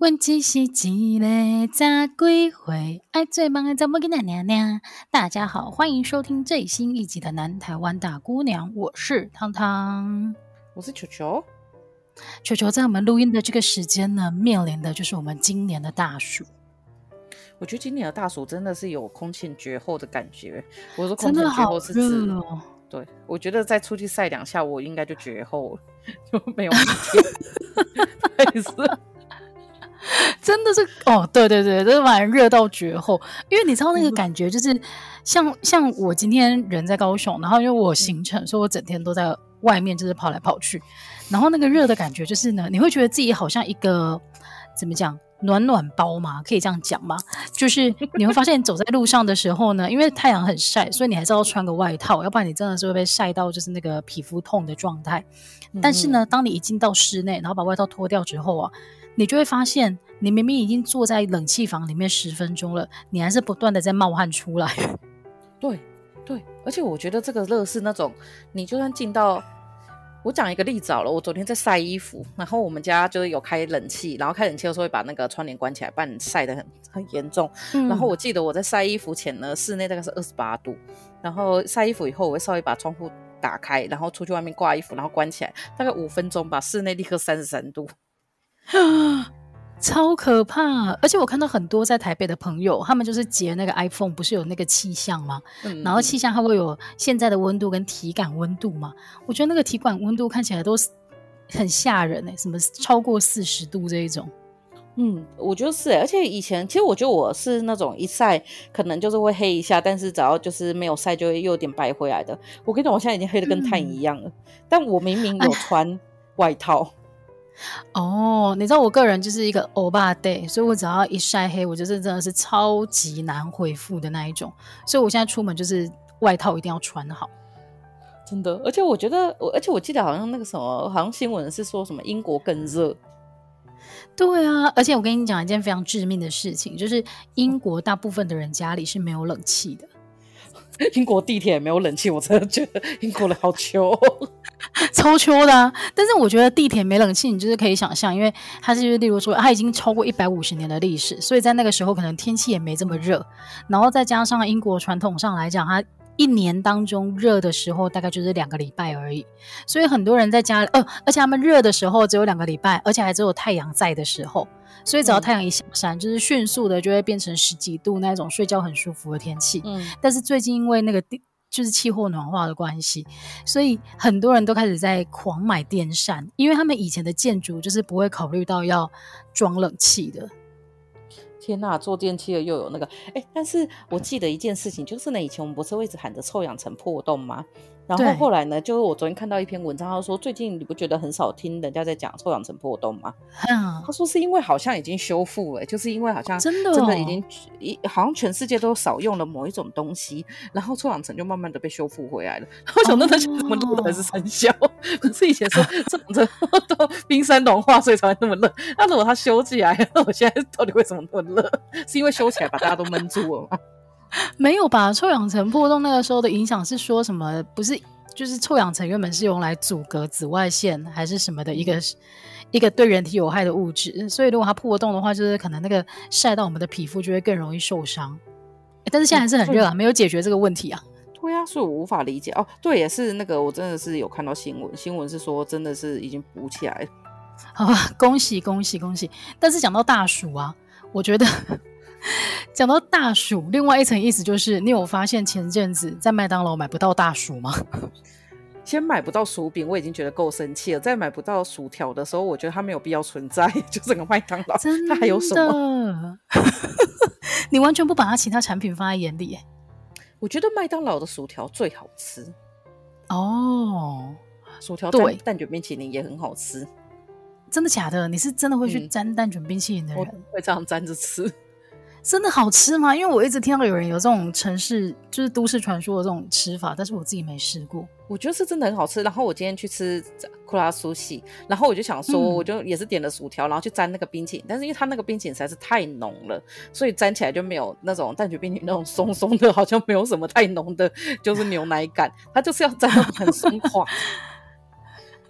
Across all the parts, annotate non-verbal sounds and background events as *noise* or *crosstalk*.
问只是一个十几岁，爱做梦的查某囡仔娘娘。大家好，欢迎收听最新一集的《南台湾大姑娘》，我是汤汤，我是球球。球球在我们录音的这个时间呢，面临的就是我们今年的大暑。我觉得今年的大暑真的是有空前绝后的感觉。我说空前绝后是指，哦、对，我觉得再出去晒两下，我应该就绝后了，*laughs* 就没有天。*laughs* *laughs* 还是。*laughs* 真的是哦，对对对，这玩意热到绝后，因为你知道那个感觉，就是像、嗯、像我今天人在高雄，然后因为我行程，所以我整天都在外面，就是跑来跑去，然后那个热的感觉就是呢，你会觉得自己好像一个怎么讲暖暖包嘛，可以这样讲吗？就是你会发现走在路上的时候呢，因为太阳很晒，所以你还是要穿个外套，要不然你真的是会被晒到就是那个皮肤痛的状态。但是呢，当你一进到室内，然后把外套脱掉之后啊。你就会发现，你明明已经坐在冷气房里面十分钟了，你还是不断的在冒汗出来。对，对，而且我觉得这个热是那种，你就算进到，我讲一个例子好了，我昨天在晒衣服，然后我们家就是有开冷气，然后开冷气的时候会把那个窗帘关起来，不然晒得很很严重。嗯。然后我记得我在晒衣服前呢，室内大概是二十八度，然后晒衣服以后，我会稍微把窗户打开，然后出去外面挂衣服，然后关起来，大概五分钟吧，室内立刻三十三度。啊，*gasps* 超可怕！而且我看到很多在台北的朋友，他们就是截那个 iPhone，不是有那个气象吗？嗯，然后气象它会有现在的温度跟体感温度嘛？我觉得那个体感温度看起来都是很吓人哎，什么超过四十度这一种。嗯，我觉得是，而且以前其实我觉得我是那种一晒可能就是会黑一下，但是只要就是没有晒就会又有点白回来的。我跟你讲，我现在已经黑的跟炭一样了，嗯，但我明明有穿外套。哦，你知道我个人就是一个欧巴 day，所以我只要一晒黑，我就是真的是超级难恢复的那一种，所以我现在出门就是外套一定要穿好，真的。而且我觉得，我而且我记得好像那个什么，好像新闻是说什么英国更热。对啊，而且我跟你讲一件非常致命的事情，就是英国大部分的人家里是没有冷气的。*laughs* 英国地铁没有冷气，我真的觉得英国人好秋，超秋的啊。但是我觉得地铁没冷气，你就是可以想象，因为它是例如说它已经超过一百五十年的历史，所以在那个时候可能天气也没这么热。然后再加上英国传统上来讲，它一年当中热的时候大概就是两个礼拜而已，所以很多人在家里，呃，而且他们热的时候只有两个礼拜，而且还只有太阳在的时候。所以只要太阳一下山，嗯，就是迅速的就会变成十几度那种睡觉很舒服的天气。嗯，但是最近因为那个地就是气候暖化的关系，所以很多人都开始在狂买电扇，因为他们以前的建筑就是不会考虑到要装冷气的。天呐，做电器的又有那个哎，但是我记得一件事情，就是呢，以前我们不是会一直喊着臭氧层破洞吗？然后后来呢，就是我昨天看到一篇文章，他说最近你不觉得很少听人家在讲臭氧层破洞吗？嗯，他说是因为好像已经修复了，就是因为好像真的真的已经一、哦、好像全世界都少用了某一种东西，然后臭氧层就慢慢的被修复回来了。*laughs* 我想那他怎么录的还是三小？可、哦、*laughs* 是以前说臭氧层都冰山融化所以才会那么热，那如果它修起来，那 *laughs* 我现在到底为什么那么热？是因为修起来把大家都闷住了吗？*laughs* 没有吧？臭氧层破洞那个时候的影响是说什么？不是，就是臭氧层原本是用来阻隔紫外线还是什么的一个一个对人体有害的物质，所以如果它破洞的话，就是可能那个晒到我们的皮肤就会更容易受伤。但是现在还是很热啊，没有解决这个问题啊。对啊，所以我无法理解哦。对，也是那个，我真的是有看到新闻，新闻是说真的是已经补起来了。好吧，恭喜恭喜恭喜！但是讲到大暑啊，我觉得。*laughs* 讲到大薯，另外一层意思就是，你有发现前阵子在麦当劳买不到大薯吗？*laughs* 先买不到薯饼，我已经觉得够生气了。再买不到薯条的时候，我觉得它没有必要存在。*laughs* 就整个麦当劳，它还有什么？你完全不把它其他产品放在眼里。我觉得麦当劳的薯条最好吃。哦，薯条对，蛋卷冰淇淋也很好吃。真的假的？你是真的会去沾蛋卷冰淇淋的人？嗯、会这样沾着吃。真的好吃吗？因为我一直听到有人有这种城市，就是都市传说的这种吃法，但是我自己没试过。我觉得是真的很好吃。然后我今天去吃库拉苏西，然后我就想说，我就也是点了薯条，然后去沾那个冰淇淋，但是因为它那个冰淇淋实在是太浓了，所以沾起来就没有那种蛋卷冰淇淋那种松松的，好像没有什么太浓的，就是牛奶感，它就是要沾得很松垮。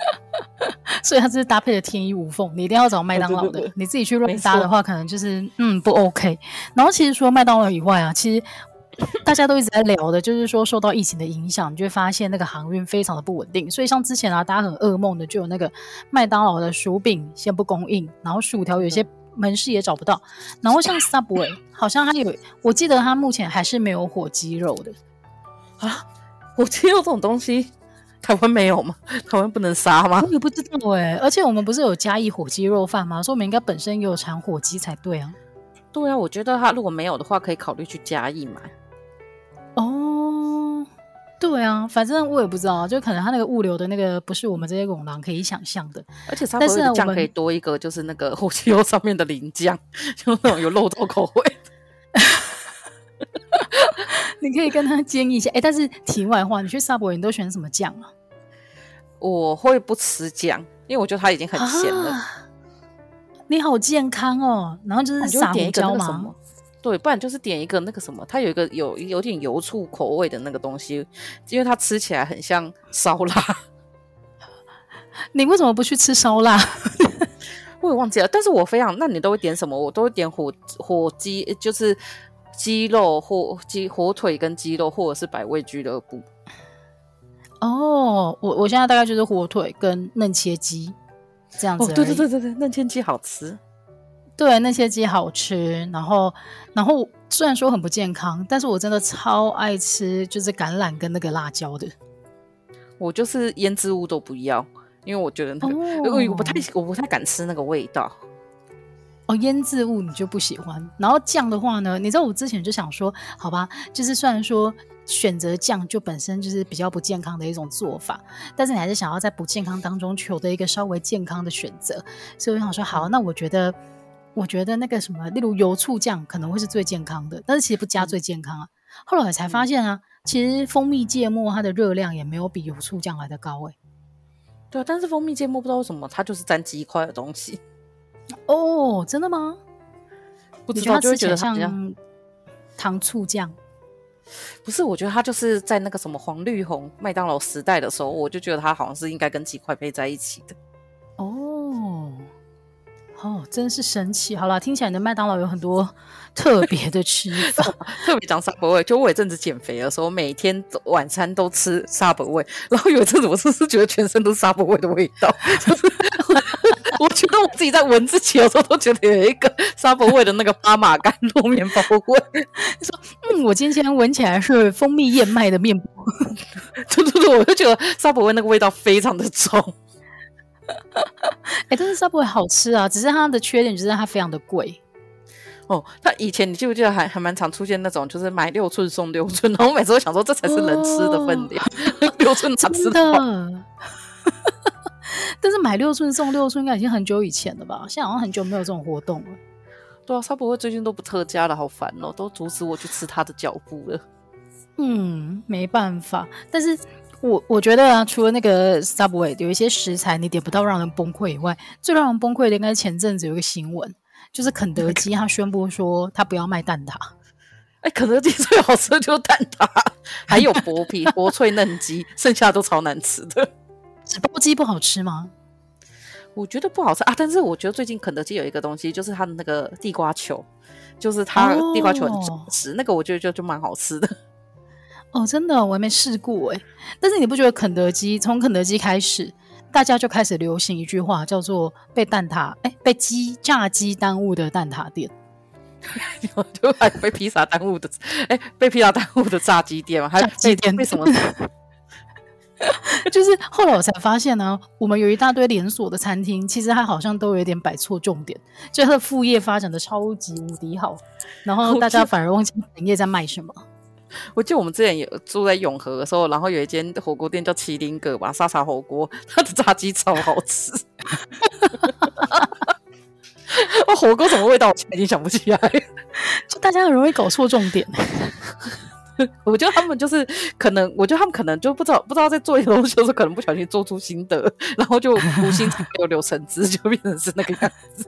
*laughs* 所以它这是搭配的天衣无缝，你一定要找麦当劳的。对对对，你自己去乱搭的话，可能就是嗯不 OK。然后其实除了麦当劳以外啊，其实大家都一直在聊的，就是说受到疫情的影响，你就会发现那个航运非常的不稳定。所以像之前啊，大家很噩梦的就有那个麦当劳的薯饼先不供应，然后薯条有些门市也找不到。然后像 *laughs* Subway，好像它有，我记得它目前还是没有火鸡肉的啊。火鸡肉这种东西。*laughs* 台湾没有吗？*laughs* 台湾不能杀吗？我也不知道哎、欸。而且我们不是有嘉义火鸡肉饭吗？所以我们应该本身也有产火鸡才对啊。对啊，我觉得他如果没有的话，可以考虑去嘉义买。哦，对啊，反正我也不知道，就可能他那个物流的那个不是我们这些拱廊可以想象的。而且但是酱可以多一个，就是那个火鸡肉上面的淋酱，*laughs* 就那种有肉燥口味。你可以跟他建议一下，哎、欸，但是题外话，你去 Subway 你都选什么酱啊？我会不吃酱，因为我觉得它已经很咸了、啊。你好健康哦，然后就是撒胡椒吗？对，不然就是点一个那个什么，它有一个有有点油醋口味的那个东西，因为它吃起来很像烧腊。*laughs* 你为什么不去吃烧腊？*laughs* 我也忘记了，但是我非常，那你都会点什么？我都会点火火鸡，就是。鸡肉或鸡火腿跟鸡肉，或者是百味俱乐部。哦，我我现在大概就是火腿跟嫩切鸡这样子。哦，对对对对对，嫩切鸡好吃。对，嫩切鸡好吃。然后，然后虽然说很不健康，但是我真的超爱吃，就是橄榄跟那个辣椒的。我就是腌制物都不要，因为我觉得那个，哦，我不太我不太敢吃那个味道。哦，腌制物你就不喜欢，然后酱的话呢？你知道我之前就想说，好吧，就是虽然说选择酱就本身就是比较不健康的一种做法，但是你还是想要在不健康当中求得一个稍微健康的选择，所以我想说，好，那我觉得，我觉得那个什么，例如油醋酱可能会是最健康的，但是其实不加最健康啊。后来才发现啊，其实蜂蜜芥末它的热量也没有比油醋酱来的高哎、欸。对啊，但是蜂蜜芥末不知道为什么它就是沾鸡块的东西。哦，真的吗？不知道，就会觉得它像糖醋酱。不是，我觉得它就是在那个什么黄绿红麦当劳时代的时候，我就觉得它好像是应该跟鸡块配在一起的。哦，哦，真是神奇。好了，听起来你的麦当劳有很多特别的吃法，*laughs* 特别讲 Subway。就我有一阵子减肥的时候，每天晚餐都吃 Subway，然后有一阵子我是是觉得全身都是 Subway 的味道，就是。我觉得我自己在闻自己的时候，都觉得有一个 Subway 的那个巴马干糯面包味。说，嗯，我今天闻起来是蜂蜜燕麦的面包。*laughs* 对对对，我就觉得 Subway 那个味道非常的重。哎、欸，但是 Subway 好吃啊，只是它的缺点就是它非常的贵。哦，它以前你记不记得还还蛮常出现那种，就是买六寸送六寸，然后我每次都想说，这才是能吃的分量，哦、*laughs* 六寸哪吃的？*laughs* 但是买六寸送六寸应该已经很久以前了吧？现在好像很久没有这种活动了。对啊，Subway 最近都不特价了，好烦哦，都阻止我去吃他的脚步了。嗯，没办法。但是我我觉得啊，除了那个 Subway 有一些食材你点不到让人崩溃以外，最让人崩溃的应该是前阵子有一个新闻，就是肯德基他宣布说他不要卖蛋挞。哎、欸，肯德基最好吃的就是蛋挞，*laughs* 还有薄皮 *laughs* 薄脆嫩鸡，剩下的都超难吃的。纸包鸡不好吃吗？我觉得不好吃啊，但是我觉得最近肯德基有一个东西，就是它的那个地瓜球，就是它地瓜球很好吃，哦，那个我觉得就就蛮好吃的。*laughs* 哦，真的，我还没试过哎。但是你不觉得肯德基从肯德基开始，大家就开始流行一句话，叫做“被蛋挞哎被鸡炸鸡耽误的蛋挞店 *laughs* ”，就还被披萨耽误的哎被披萨耽误的炸鸡店吗？还有鸡店为什么？*laughs* *laughs* 就是后来我才发现呢、啊，我们有一大堆连锁的餐厅，其实它好像都有点摆错重点，就它的副业发展的超级无敌好，然后大家反而忘记本业在卖什么。*laughs* 我记得我们之前有住在永和的时候，然后有一间火锅店叫麒麟阁吧，沙茶火锅，它的炸鸡超好吃。我 *laughs* 火锅什么味道，我已经想不起来，就大家很容易搞错重点。*laughs* 我觉得他们就是可能，我觉得他们可能就不知道不知道在做一些东西的时候，可能不小心做出心得，然后就无心插柳柳橙汁，就变成是那个样子。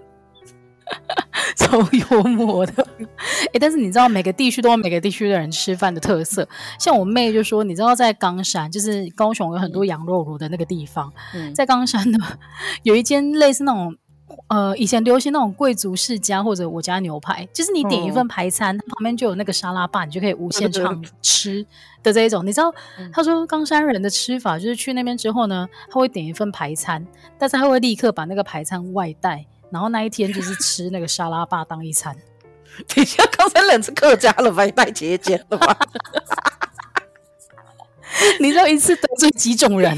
*laughs* 超幽默的。哎、欸，但是你知道每个地区都有每个地区的人吃饭的特色。像我妹就说，你知道在冈山，就是高雄有很多羊肉炉的那个地方，嗯、在冈山呢 *laughs* 有一间类似那种。呃，以前流行那种贵族世家或者我家牛排，就是你点一份排餐，嗯、旁边就有那个沙拉吧，你就可以无限畅吃的这一种。你知道，嗯、他说冈山人的吃法就是去那边之后呢，他会点一份排餐，但是他会立刻把那个排餐外带，然后那一天就是吃那个沙拉吧当一餐。*laughs* 等一下，冈山人是客家了吧？*laughs* 太节俭了吧？*laughs* 你知道一次得罪几种人？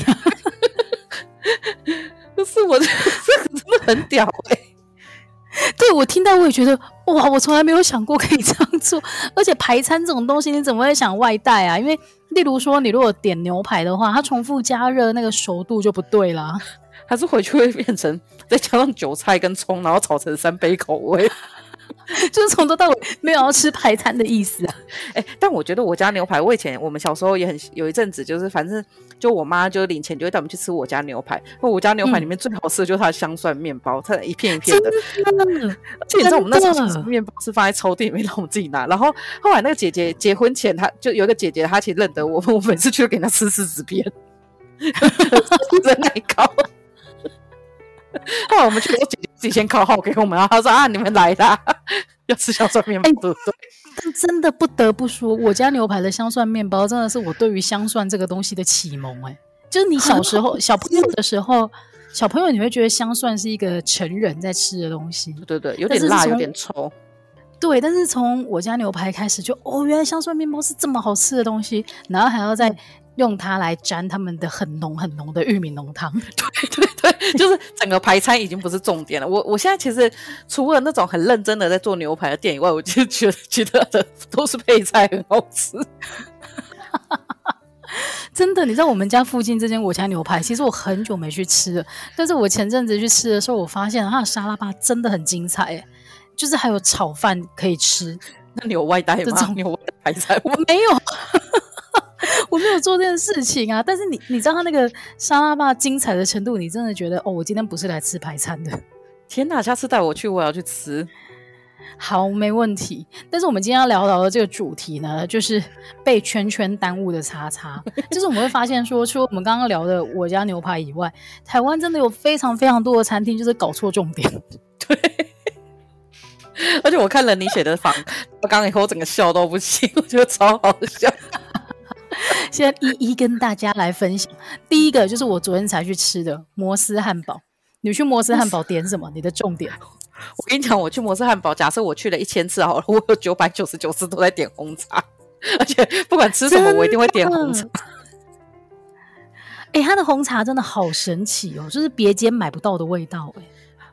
可 *laughs* 是我 *laughs* 这个真的很屌哎、欸！*laughs* 对，我听到我也觉得哇，我从来没有想过可以这样做。而且排餐这种东西，你怎么会想外带啊？因为例如说，你如果点牛排的话，它重复加热那个熟度就不对啦，还是回去会变成再加上韭菜跟葱，然后炒成三杯口味。就是从头到尾没有要吃排餐的意思啊！哎、欸，但我觉得我家牛排，我以前我们小时候也很有一阵子，就是反正就我妈就领钱就会带我们去吃我家牛排。因为我家牛排里面最好吃的就是它的香蒜面包，它一片一片的。的 *laughs* 而且你知道我们那时候面包是放在抽屉里面让我们自己拿。然后后来那个姐姐结婚前，她就有一个姐姐，她其实认得我，*laughs* 我每次去都给她吃柿子片，*laughs* 真奶糕。*laughs* 后来我们去，我姐姐自己先烤好给我们，然后她说啊，你们来啦，*laughs* 要吃香蒜面包，对不对？但真的不得不说，我家牛排的香蒜面包真的是我对于香蒜这个东西的启蒙。哎，就是你小时候 *laughs* 小朋友的时候，小朋友你会觉得香蒜是一个成人在吃的东西，对对，有点辣，有点臭。对，但是从我家牛排开始就，就哦，原来香蒜面包是这么好吃的东西，然后还要再。用它来沾他们的很浓很浓的玉米浓汤，*laughs* 对对对，就是整个排餐已经不是重点了。我我现在其实除了那种很认真的在做牛排的店以外，我就觉得其他的都是配菜很好吃。*laughs* 真的，你知道我们家附近这间我家牛排，其实我很久没去吃了，但是我前阵子去吃的时候，我发现它的沙拉吧真的很精彩，就是还有炒饭可以吃。*laughs* 那你有外带吗？这种有外带排菜？我没有。我没有做这件事情啊，但是你你知道他那个沙拉吧精彩的程度，你真的觉得哦，我今天不是来吃排餐的。*laughs* 天哪，下次带我去，我要去吃。好，没问题。但是我们今天要聊到的这个主题呢，就是被圈圈耽误的叉叉。就是我们会发现说，除了我们刚刚聊的我家牛排以外，台湾真的有非常非常多的餐厅就是搞错重点。*laughs* 对。*laughs* 而且我看了你写的房，我刚刚以后我整个笑都不行，我觉得超好笑。*laughs* 现在一一跟大家来分享，第一个就是我昨天才去吃的摩斯汉堡。你去摩斯汉堡点什么？你的重点？*laughs* 我跟你讲，我去摩斯汉堡，假设我去了一千次好了，我有九百九十九次都在点红茶，*laughs* 而且不管吃什么，我一定会点红茶。哎、欸，他的红茶真的好神奇哦，就是别间买不到的味道哎。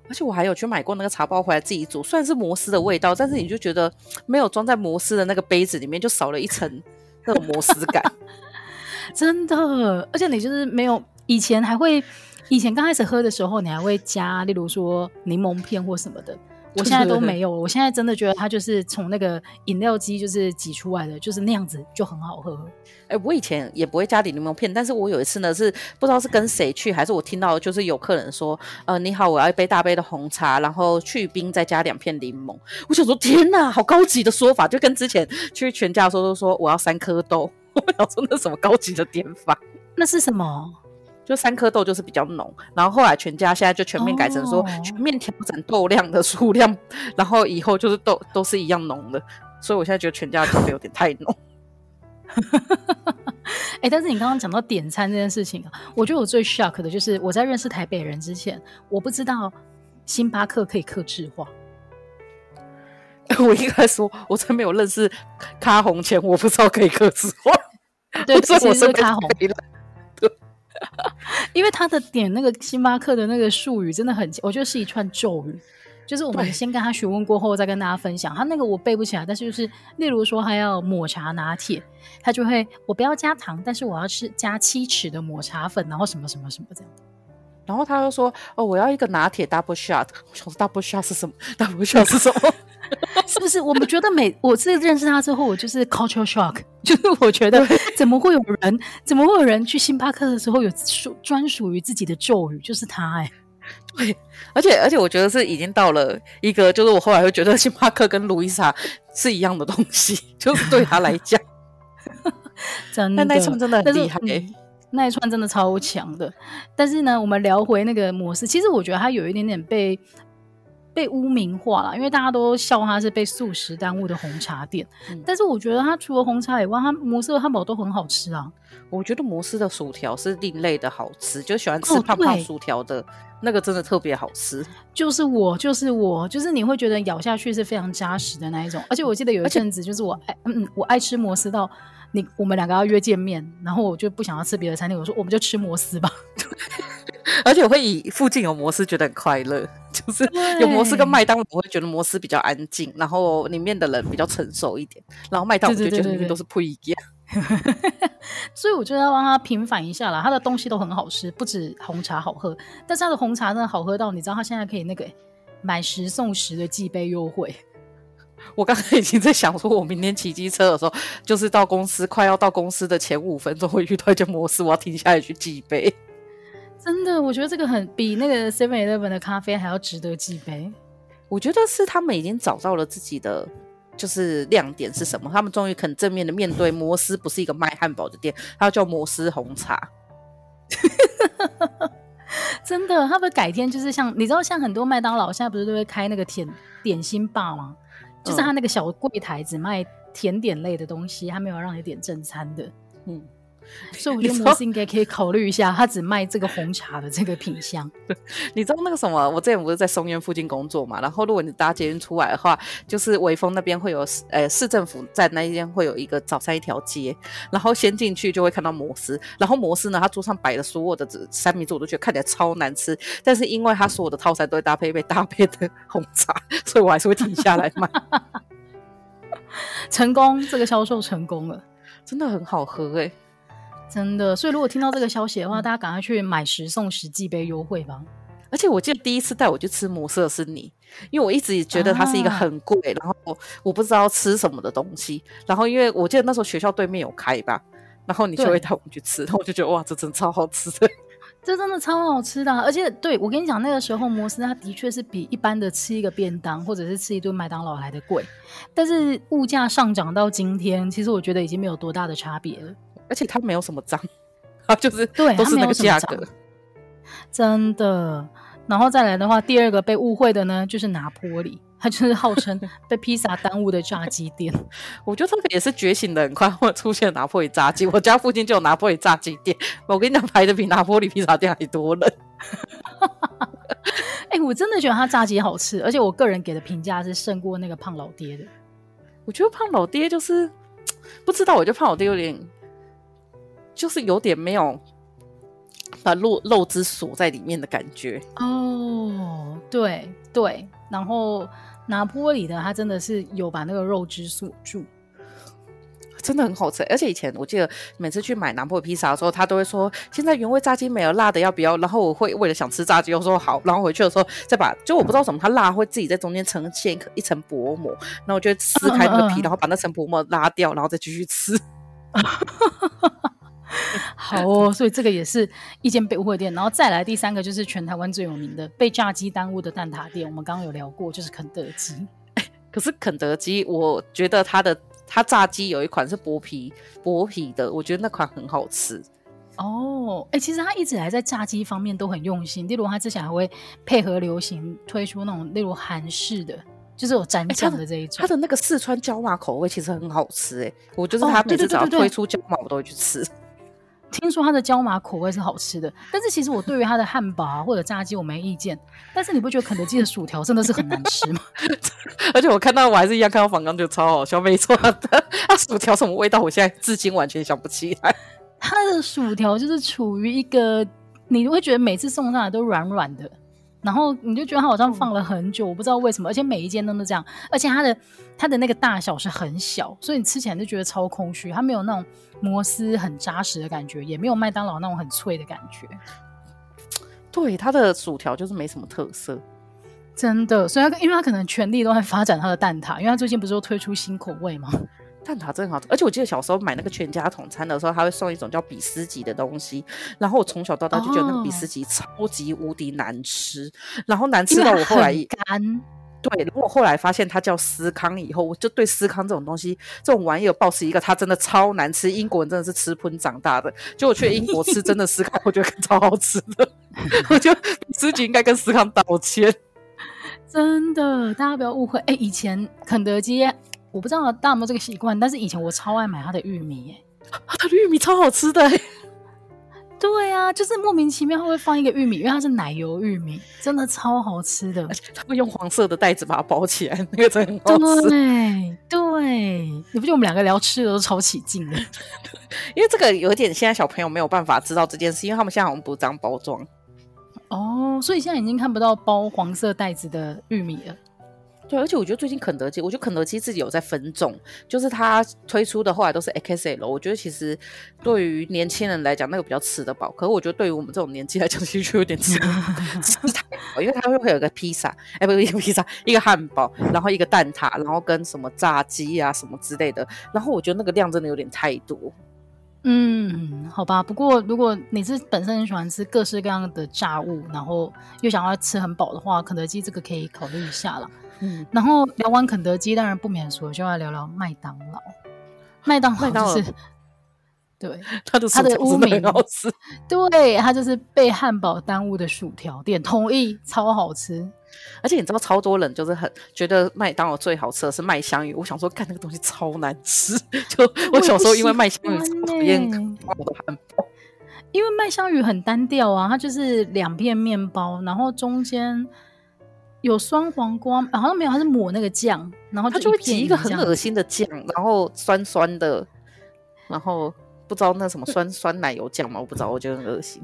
而且我还有去买过那个茶包回来自己煮，虽然是摩斯的味道，但是你就觉得没有装在摩斯的那个杯子里面，就少了一层。那种摩斯感，*laughs* 真的，而且你就是没有以前还会，以前刚开始喝的时候，你还会加，例如说柠檬片或什么的。我现在都没有，*laughs* 我现在真的觉得它就是从那个饮料机就是挤出来的，就是那样子就很好喝。哎、欸，我以前也不会加点柠檬片，但是我有一次呢，是不知道是跟谁去，还是我听到就是有客人说，呃，你好，我要一杯大杯的红茶，然后去冰再加两片柠檬。我想说，天哪，好高级的说法，就跟之前去全家的时候都说我要三颗豆，*laughs* 我想说那什么高级的点法？那是什么？就三颗豆就是比较浓，然后后来全家现在就全面改成说全面调整豆量的数量，*laughs* 然后以后就是豆都是一样浓的，所以我现在觉得全家的咖啡有点太浓。*laughs* 哎、欸，但是你刚刚讲到点餐这件事情啊，我觉得我最 shock 的就是我在认识台北人之前，我不知道星巴克可以克制化。*laughs* 我应该说，我在没有认识咖红前，我不知道可以克制化。对，我是咖红。*laughs* 因为他的点那个星巴克的那个术语真的很，我觉得是一串咒语。就是我们先跟他询问过后，再跟大家分享。他那个我背不起来，但是就是例如说他要抹茶拿铁，他就会我不要加糖，但是我要吃加七尺的抹茶粉，然后什么什么什么这样。然后他就说哦，我要一个拿铁 double shot。我想说 double shot 是什么？double shot 是什么？*laughs* 是不是？我们觉得每我是认识他之后，我就是 culture shock，*laughs* 就是我觉得怎么会有人，怎么会有人去星巴克的时候有属专属于自己的咒语，就是他哎、欸。对，而且而且我觉得是已经到了一个，就是我后来会觉得星巴克跟路易莎是一样的东西，*laughs* 就是对他来讲，真的，那一串真的很厉害，嗯，那一串真的超强的。但是呢，我们聊回那个模式，其实我觉得他有一点点被。被污名化了，因为大家都笑他是被素食耽误的红茶店。嗯、但是我觉得他除了红茶以外，他摩斯的汉堡都很好吃啊。我觉得摩斯的薯条是另类的好吃，就喜欢吃胖胖薯条的、哦、那个真的特别好吃。就是我，就是我，就是你会觉得咬下去是非常扎实的那一种。而且我记得有一阵子，就是我爱嗯嗯，我爱吃摩斯到你我们两个要约见面，然后我就不想要吃别的餐厅，我说我们就吃摩斯吧。*laughs* *laughs* 而且我会以附近有摩斯觉得很快乐。就是有摩斯跟麦当劳，我会觉得摩斯比较安静，然后里面的人比较成熟一点，然后麦当劳就觉得里面都是不一样。*laughs* 所以我就要让他平反一下啦，他的东西都很好吃，不止红茶好喝，但是他的红茶真的好喝到，你知道他现在可以那个买十送十的寄杯优惠。*laughs* 我刚才已经在想说，我明天骑机车的时候，就是到公司快要到公司的前五分钟会遇到一间摩斯，我要停下来去寄杯。真的，我觉得这个很比那个 Seven Eleven 的咖啡还要值得记杯。我觉得是他们已经找到了自己的就是亮点是什么，他们终于肯正面的面对摩斯不是一个卖汉堡的店，它叫摩斯红茶。*laughs* 真的，他们改天就是像你知道，像很多麦当劳现在不是都会开那个甜点心吧吗？就是他那个小柜台只卖甜点类的东西，他没有让你点正餐的。嗯。*laughs* 所以我觉得摩斯应该可以考虑一下，他只卖这个红茶的这个品相。*laughs* 你知道那个什么？我之前不是在松烟附近工作嘛？然后如果你搭捷运出来的话，就是微风那边会有，呃，市政府在那一边会有一个早餐一条街，然后先进去就会看到摩斯。然后摩斯呢，他桌上摆的所有的三明治我都觉得看起来超难吃，但是因为他所有的套餐都会搭配一杯搭配的红茶，所以我还是会停下来买。*laughs* 成功，这个销售成功了，真的很好喝哎、欸。真的，所以如果听到这个消息的话，大家赶快去买十送十寄杯优惠吧。而且我记得第一次带我去吃摩斯的是你，因为我一直觉得它是一个很贵，啊、然后我，不知道吃什么的东西。然后因为我记得那时候学校对面有开吧，然后你就会带我们去吃，然后我就觉得哇，这真超好吃的，*laughs* 这真的超好吃的、啊。而且对我跟你讲，那个时候摩斯它的确是比一般的吃一个便当或者是吃一顿麦当劳来的贵，但是物价上涨到今天，其实我觉得已经没有多大的差别了。而且它没有什么脏，它就是对，都是那个价格，真的。然后再来的话，第二个被误会的呢，就是拿坡里，它就是号称 *laughs* 被披萨耽误的炸鸡店。*laughs* 我觉得他们也是觉醒的很快，会出现拿坡里炸鸡。我家附近就有拿坡里炸鸡店，我跟你讲，排的比拿坡里披萨店还多人。*laughs* 哎、欸，我真的觉得它炸鸡好吃，而且我个人给的评价是胜过那个胖老爹的。我觉得胖老爹就是 *tsk* 不知道，我觉得胖老爹有点。就是有点没有把肉肉汁锁在里面的感觉哦，对对，然后拿坡里的它真的是有把那个肉汁锁住，真的很好吃。而且以前我记得每次去买拿坡里披萨的时候，他都会说现在原味炸鸡没有，辣的要不要？然后我会为了想吃炸鸡，我说好，然后回去的时候再把，就我不知道什么，它辣会自己在中间呈现一层薄膜，然后我就撕开那个皮，嗯嗯嗯，然后把那层薄膜拉掉，然后再继续吃。*laughs* 好哦，所以这个也是一间被误会店，然后再来第三个就是全台湾最有名的被炸鸡耽误的蛋挞店，我们刚刚有聊过，就是肯德基。*laughs* 可是肯德基，我觉得它的它炸鸡有一款是薄皮薄皮的，我觉得那款很好吃。哦，哎，其实他一直还在炸鸡方面都很用心，例如他之前还会配合流行推出那种例如韩式的，就是有蘸酱的这一种。他的那个四川椒麻口味其实很好吃，哎，我就是他每次只要推出椒麻，我都会去吃。听说它的椒麻口味是好吃的，但是其实我对于它的汉堡啊或者炸鸡我没意见。但是你不觉得肯德基的薯条真的是很难吃吗？*laughs* 而且我看到我还是一样看到访刚就超好笑，没错的。它 *laughs* 薯条什么味道？我现在至今完全想不起来。它的薯条就是处于一个你会觉得每次送上来都软软的。然后你就觉得它好像放了很久，我不知道为什么，而且每一间都是这样，而且它的它的那个大小是很小，所以你吃起来就觉得超空虚，它没有那种摩斯很扎实的感觉，也没有麦当劳那种很脆的感觉。对，它的薯条就是没什么特色，真的。所以它因为它可能全力都在发展它的蛋挞，因为它最近不是又推出新口味吗？蛋挞真好吃，而且我记得小时候买那个全家桶餐的时候，他会送一种叫比斯吉的东西，然后我从小到大就觉得那个比斯吉超级无敌难吃，哦、然后难吃到我后来干。对，如果后来发现它叫司康以后，我就对司康这种东西、这种玩意儿抱持一个它真的超难吃。英国人真的是吃喷长大的，就我去英国吃真的司康，我觉得超好吃的。*laughs* 我觉得自己应该跟司康道歉。*laughs* 真的，大家不要误会。哎，以前肯德基，我不知道大家有没有这个习惯，但是以前我超爱买它的玉米，哎，*laughs* 它的玉米超好吃的。对啊，就是莫名其妙会放一个玉米，因为它是奶油玉米，真的超好吃的。而且他会用黄色的袋子把它包起来，那个真的很好吃。对，对，你不觉得我们两个聊吃的都超起劲的？*laughs* 因为这个有点现在小朋友没有办法知道这件事，因为他们现在好像不这样包装。哦，所以现在已经看不到包黄色袋子的玉米了。对，而且我觉得最近肯德基，我觉得肯德基自己有在分众，就是他推出的后来都是 XL。我觉得其实对于年轻人来讲，那个比较吃得饱。可是我觉得对于我们这种年纪来讲，其实就有点吃不太饱，因为它会会有个披萨，哎，不是一个披萨，一个汉堡，然后一个蛋挞，然后跟什么炸鸡啊什么之类的。然后我觉得那个量真的有点太多。嗯，好吧。不过如果你是本身很喜欢吃各式各样的炸物，然后又想要吃很饱的话，肯德基这个可以考虑一下了。嗯，然后聊完肯德基，当然不免说就要聊聊麦当劳。麦当劳就是，对，它的它的污名，对，它就是被汉堡耽误的薯条店。同意，超好吃。而且你知道，超多人就是很觉得麦当劳最好吃的是麦香鱼。我想说，干那个东西超难吃。*laughs* 就我小时候因为麦香鱼讨厌我的汉堡，因为麦香鱼很单调啊，它就是两片面包，然后中间。有酸黄瓜，好像没有，它是抹那个酱，然后它就会挤一个很恶心的酱，然后酸酸的，然后不知道那什么酸酸奶油酱嘛，我不知道，我觉得很恶心。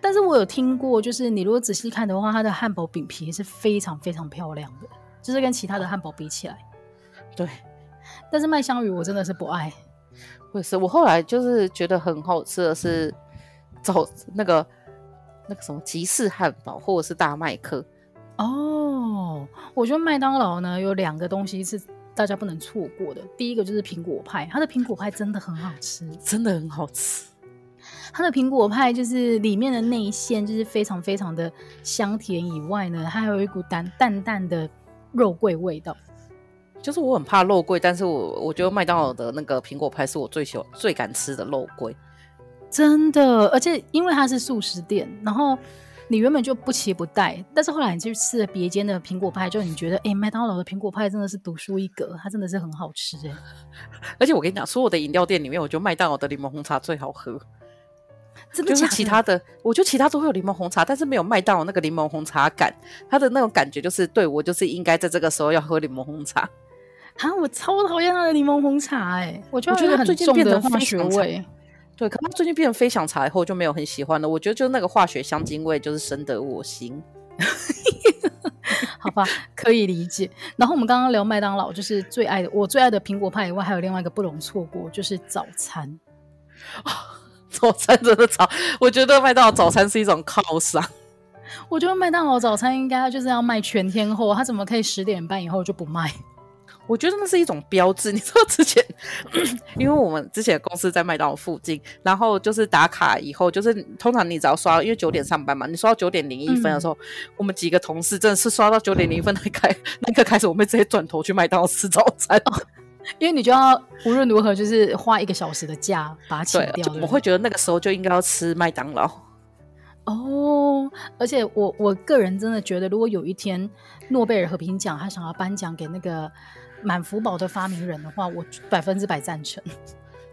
但是我有听过，就是你如果仔细看的话，它的汉堡饼皮是非常非常漂亮的，就是跟其他的汉堡比起来。*laughs* 对，但是麦香鱼我真的是不爱。也是，我后来就是觉得很好吃的是找那个那个什么吉士汉堡或者是大麦克。哦，我觉得麦当劳呢有两个东西是大家不能错过的。第一个就是苹果派，它的苹果派真的很好吃，真的很好吃。它的苹果派就是里面的内馅就是非常非常的香甜，以外呢，它还有一股淡淡淡的肉桂味道。就是我很怕肉桂，但是我我觉得麦当劳的那个苹果派是我最喜欢、最敢吃的肉桂。真的，而且因为它是素食店，然后。你原本就不期不待，但是后来你去吃了别间的苹果派，就你觉得，哎、欸，麦当劳的苹果派真的是独树一格，它真的是很好吃哎。而且我跟你讲，所有的饮料店里面，我觉得麦当劳的柠檬红茶最好喝。真的假的？就是其他的，我觉得其他都会有柠檬红茶，但是没有麦当劳那个柠檬红茶感。它的那种感觉就是，对我就是应该在这个时候要喝柠檬红茶。啊，我超讨厌它的柠檬红茶哎，我觉得很重的化学味。对，可能最近变成飞翔茶以后就没有很喜欢了。我觉得就是那个化学香精味，就是深得我心。*laughs* 好吧，可以理解。然后我们刚刚聊麦当劳，就是最爱的，我最爱的苹果派以外，还有另外一个不容错过，就是早餐。哦，早餐真的早，我觉得麦当劳早餐是一种犒赏。我觉得麦当劳早餐应该就是要卖全天候，他怎么可以十点半以后就不卖？我觉得那是一种标志。*laughs* 你知道之前，因为我们之前的公司在麦当劳附近，然后就是打卡以后，就是通常你只要刷，因为九点上班嘛，你刷到九点零一分的时候，嗯、我们几个同事真的是刷到九点零一分那开那个开始，我们直接转头去麦当劳吃早餐，哦，因为你就要无论如何就是花一个小时的假把它请掉。我会觉得那个时候就应该要吃麦当劳。哦，而且我我个人真的觉得，如果有一天诺贝尔和平奖他想要颁奖给那个。满福宝的发明人的话，我百分之百赞成。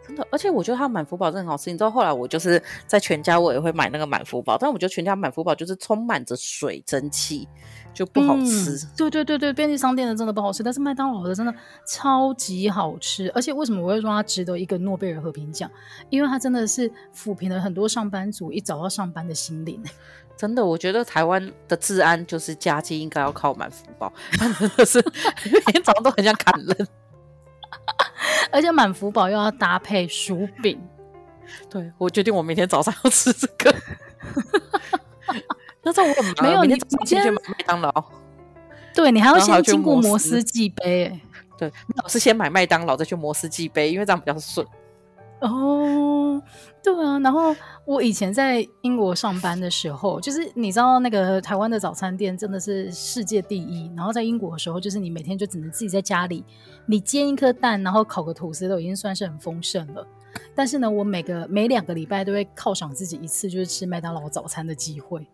真的，而且我觉得它满福宝真的很好吃。你知道后来我就是在全家，我也会买那个满福宝，但我觉得全家满福宝就是充满着水蒸气，就不好吃。嗯。对对对对，便利商店的真的不好吃，但是麦当劳的真的超级好吃。而且为什么我会说它值得一个诺贝尔和平奖？因为它真的是抚平了很多上班族一早要上班的心灵。真的，我觉得台湾的治安就是家境应该要靠满福宝，*laughs* 真的是每天早上都很想砍人，*laughs* 而且满福宝又要搭配薯饼。对，我决定我明天早上要吃这个。*laughs* 那这我没有，你早上去买麦当劳，对你还要先经过摩斯祭杯，对，我是先买麦当劳再去摩斯寄杯，因为这样比较顺。哦，对啊。然后我以前在英国上班的时候，就是你知道那个台湾的早餐店真的是世界第一。然后在英国的时候，就是你每天就只能自己在家里，你煎一颗蛋，然后烤个吐司，都已经算是很丰盛了。但是呢，我每个每两个礼拜都会犒赏自己一次，就是吃麦当劳早餐的机会。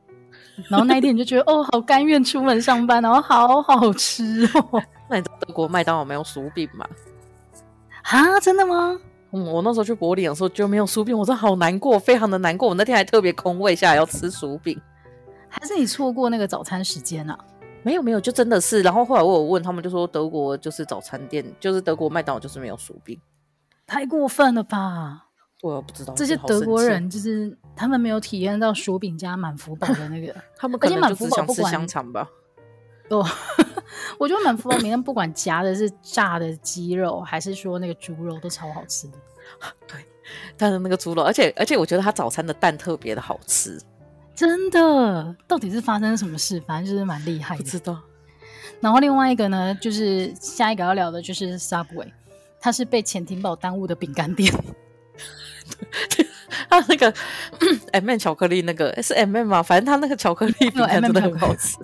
然后那一天你就觉得哦，好甘愿出门上班，然后好好吃哦。*laughs* 那你知道德国麦当劳没有薯饼吗？啊，真的吗？嗯，我那时候去柏林的时候就没有薯饼，我真的好难过，非常的难过。我那天还特别空位下来要吃薯饼，还是你错过那个早餐时间啊？没有没有，就真的是。然后后来我有问他们，就说德国就是早餐店，就是德国麦当劳就是没有薯饼，太过分了吧？我不知道这些德国人就是他们没有体验到薯饼加满福堡的那个，*laughs* 他们可能就只想吃香肠吧。哦，*laughs* 我觉得满福堡里面不管夹的是炸的鸡肉，还是说那个猪肉，都超好吃的。*laughs* 对，但是那个猪肉，而且而且我觉得他早餐的蛋特别的好吃，真的。到底是发生什么事？反正就是蛮厉害的。不知道。然后另外一个呢，就是下一个要聊的就是 Subway，它是被潜艇堡耽误的饼干店。他那个 *coughs* M&M 巧克力，那个是 M&M 吗？反正他那个巧克力饼干真的很好吃。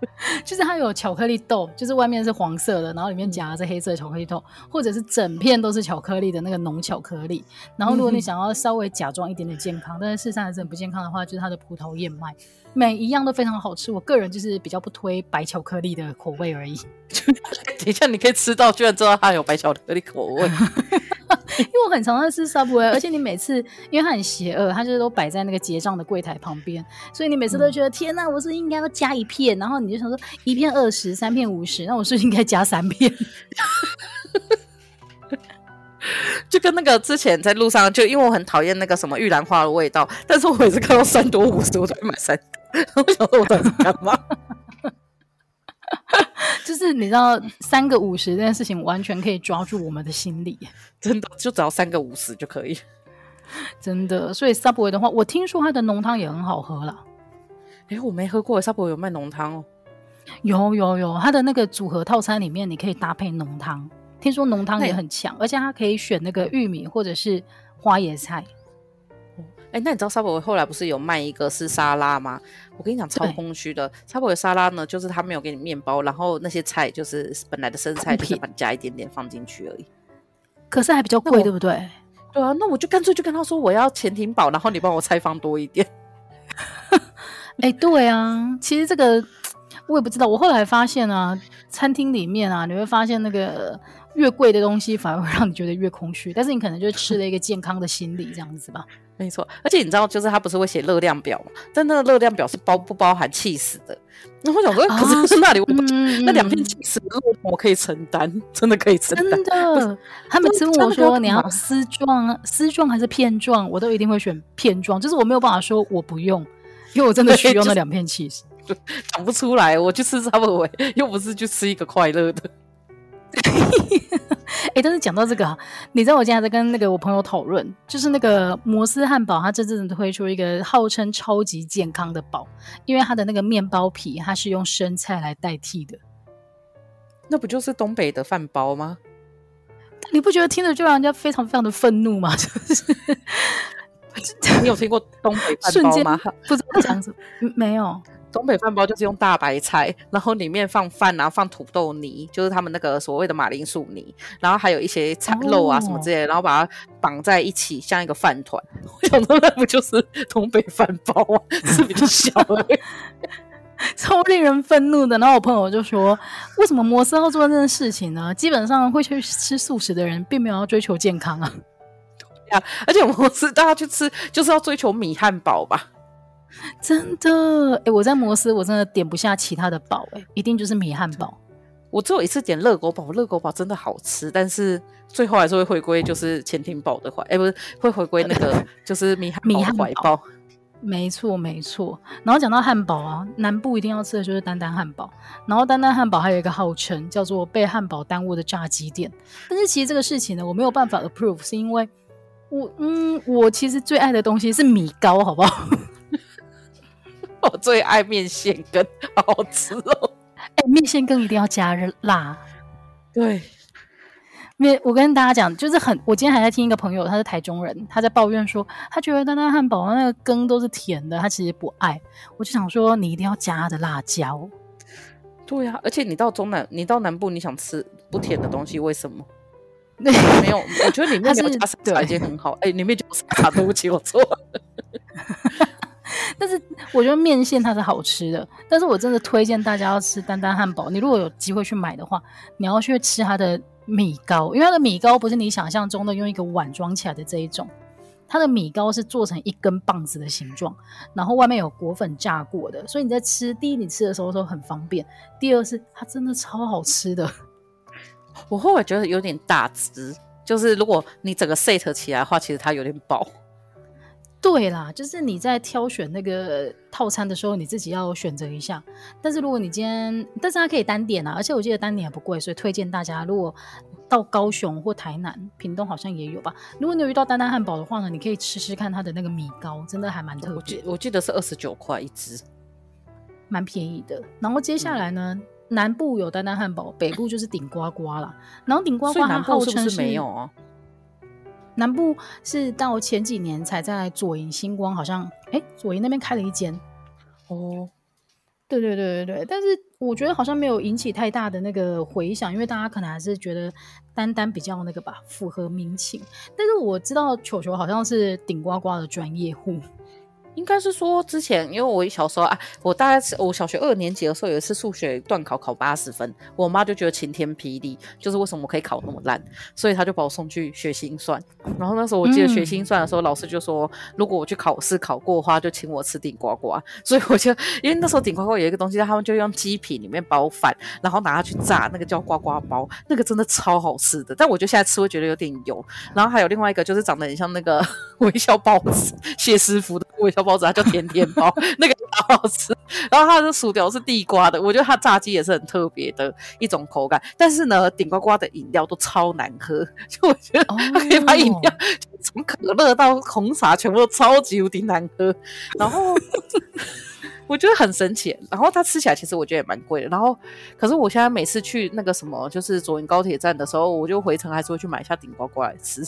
*laughs* 就是它有巧克力豆，就是外面是黄色的，然后里面夹的是黑色的巧克力豆，或者是整片都是巧克力的那个浓巧克力。然后如果你想要稍微假装一点点健康，但是事实上还是很不健康的话，就是它的葡萄燕麦，每一样都非常好吃。我个人就是比较不推白巧克力的口味而已。*laughs* 等一下，你可以吃到，居然知道它有白巧克力口味。*laughs* 因为我很常在吃 Subway，而且你每次，因为它很邪恶，它就是都摆在那个结账的柜台旁边，所以你每次都觉得、嗯、天哪，我是应该要加一片，然后你就想说一片二十，三片五十，那我是不是应该加三片？*laughs* 就跟那个之前在路上，就因为我很讨厌那个什么玉兰花的味道，但是我每次看到三多五十，我都会买三个，我想说我在干嘛？*laughs* 就是你知道，三个五十这件事情完全可以抓住我们的心理，真的就只要三个五十就可以，真的。所以 Subway 的话，我听说它的浓汤也很好喝了。哎、欸，我没喝过 Subway 有卖浓汤哦。有有有，它的那个组合套餐里面你可以搭配浓汤，听说浓汤也很强，而且它可以选那个玉米或者是花椰菜。哎、欸，那你知道 Subway 后来不是有卖一个是沙拉吗？我跟你讲超空虚的。Subway 沙拉呢，就是他没有给你面包，然后那些菜就是本来的生菜，就是把你加一点点放进去而已。可是还比较贵，对不对？对啊，那我就干脆就跟他说我要潜艇堡，然后你帮我菜放多一点。*laughs* 哎、欸，对啊，*laughs* 其实这个我也不知道。我后来发现啊，餐厅里面啊，你会发现那个越贵的东西反而会让你觉得越空虚，但是你可能就吃了一个健康的心理这样子吧。没错，而且你知道，就是他不是会写热量表嘛？但那个热量表是包不包含气死的？然后我想说，可是是那里 *laughs* 那两片气死我可以承担，真的可以承担。真的，他每次问我说你要丝状、丝状还是片状，我都一定会选片状。就是我没有办法说我不用，因为我真的需要那两片气死，*laughs* 讲、就是、不出来。我去吃 Subway，又不是去吃一个快乐的。*laughs* 哎、欸，但是讲到这个啊，你知道我今天还在跟那个我朋友讨论，就是那个摩斯汉堡，它真正的推出一个号称超级健康的堡，因为它的那个面包皮它是用生菜来代替的。那不就是东北的饭包吗？你不觉得听着就让人家非常非常的愤怒吗？*laughs* 就是，你有听过东北饭包吗？不知道这样子，没有。东北饭包就是用大白菜，然后里面放饭然后，放土豆泥，就是他们那个所谓的马铃薯泥，然后还有一些菜肉啊什么之类的，然后把它绑在一起，像一个饭团。我想说，那不就是东北饭包啊？是比较小而已，*laughs* 超令人愤怒的。然后我朋友就说：“为什么摩斯要做这件事情呢？基本上会去吃素食的人，并没有要追求健康啊。对啊，而且摩斯大家去吃，就是要追求米汉堡吧。” *laughs* 真的，哎、欸，我在摩斯，我真的点不下其他的堡，哎，一定就是米汉堡。我只有一次点热狗堡，热狗堡真的好吃，但是最后还是会回归就是潜艇堡的怀，哎、欸，不是会回归那个 *laughs* 就是米汉米汉堡。没错没错。然后讲到汉堡啊，南部一定要吃的就是丹丹汉堡。然后丹丹汉堡还有一个号称叫做被汉堡耽误的炸鸡店，但是其实这个事情呢，我没有办法 approve，是因为我嗯，我其实最爱的东西是米糕，好不好？*laughs* 我最爱面线羹，好好吃哦！哎、欸，面线羹一定要加热辣。对，面我跟大家讲，就是很，我今天还在听一个朋友，他是台中人，他在抱怨说，他觉得丹丹汉堡那个羹都是甜的，他其实不爱。我就想说，你一定要加他的辣椒。对呀、啊，而且你到中南，你到南部，你想吃不甜的东西，为什么？那 *laughs* 没有，我觉得里面有加沙茶已经很好。哎、欸，里面就沙茶，对不起，我错了。*laughs* 我觉得面线它是好吃的，但是我真的推荐大家要吃丹丹汉堡。你如果有机会去买的话，你要去吃它的米糕，因为它的米糕不是你想象中的用一个碗装起来的这一种，它的米糕是做成一根棒子的形状，然后外面有裹粉炸过的，所以你在吃，第一你吃的时候都很方便，第二是它真的超好吃的。我后来觉得有点大只，就是如果你整个 set 起来的话，其实它有点饱。对啦，就是你在挑选那个套餐的时候，你自己要选择一下。但是如果你今天，但是它可以单点啊，而且我记得单点也不贵，所以推荐大家，如果到高雄或台南、屏东好像也有吧。如果你有遇到丹丹汉堡的话呢，你可以吃吃看它的那个米糕，真的还蛮特别。我记我记得是二十九块一只，蛮便宜的。然后接下来呢，嗯、南部有丹丹汉堡，北部就是顶呱呱啦。然后顶呱呱它号称是，是没有啊。南部是到前几年才在左营星光，好像哎，左营那边开了一间哦。对对对对对，但是我觉得好像没有引起太大的那个回响，因为大家可能还是觉得丹丹比较那个吧，符合民情。但是我知道球球好像是顶呱呱的专业户。应该是说之前，因为我小时候啊，我大概是我小学二年级的时候，有一次数学段考考八十分，我妈就觉得晴天霹雳，就是为什么我可以考那么烂，所以她就把我送去学心算。然后那时候我记得学心算的时候，嗯、老师就说，如果我去考试考过的话，就请我吃顶呱呱。所以我就因为那时候顶呱呱有一个东西，他们就用鸡皮里面包饭，然后拿它去炸，那个叫呱呱包，那个真的超好吃的。但我觉得现在吃会觉得有点油。然后还有另外一个，就是长得很像那个 *laughs* 微笑包子，谢师傅的微笑包。包子它叫甜甜包，*laughs* 那个好好吃。然后它的薯条是地瓜的，我觉得它炸鸡也是很特别的一种口感。但是呢，顶呱呱的饮料都超难喝，*laughs* 就我觉得它可以把饮料从可乐到红茶全部都超级无敌难喝。然后 *laughs* 我觉得很神奇。然后它吃起来其实我觉得也蛮贵的。然后可是我现在每次去那个什么，就是左营高铁站的时候，我就回程还是会去买一下顶呱呱来吃，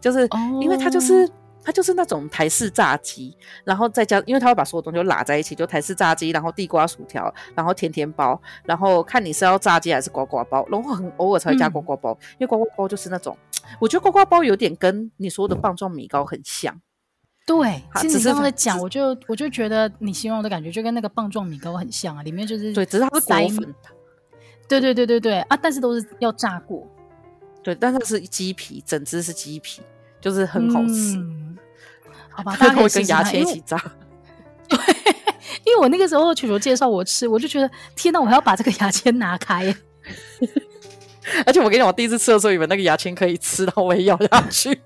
就是因为它就是。它就是那种台式炸鸡，然后再加，因为它会把所有东西都拉在一起，就台式炸鸡，然后地瓜薯条，然后甜甜包，然后看你是要炸鸡还是呱呱包，然后很偶尔才会加呱呱包，嗯、因为呱呱包就是那种，*tsk* 我觉得呱呱包有点跟你说的棒状米糕很像。对，其实你刚刚在讲，我就我就觉得你形容的感觉就跟那个棒状米糕很像啊，里面就是对，只是它是裹粉，对对对对对啊，但是都是要炸过，对，但是是鸡皮，整只是鸡皮，就是很好吃。嗯好吧，*laughs* 大家可以跟牙签一起炸。*laughs* 对，因为我那个时候球球介绍我吃，我就觉得天哪，我还要把这个牙签拿开。*laughs* 而且我跟你讲，我第一次吃的时候，以为那个牙签可以吃，然后我也咬下去。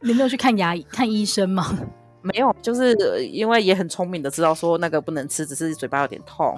你没有去看牙看医生吗？没有，就是因为也很聪明的知道说那个不能吃，只是嘴巴有点痛。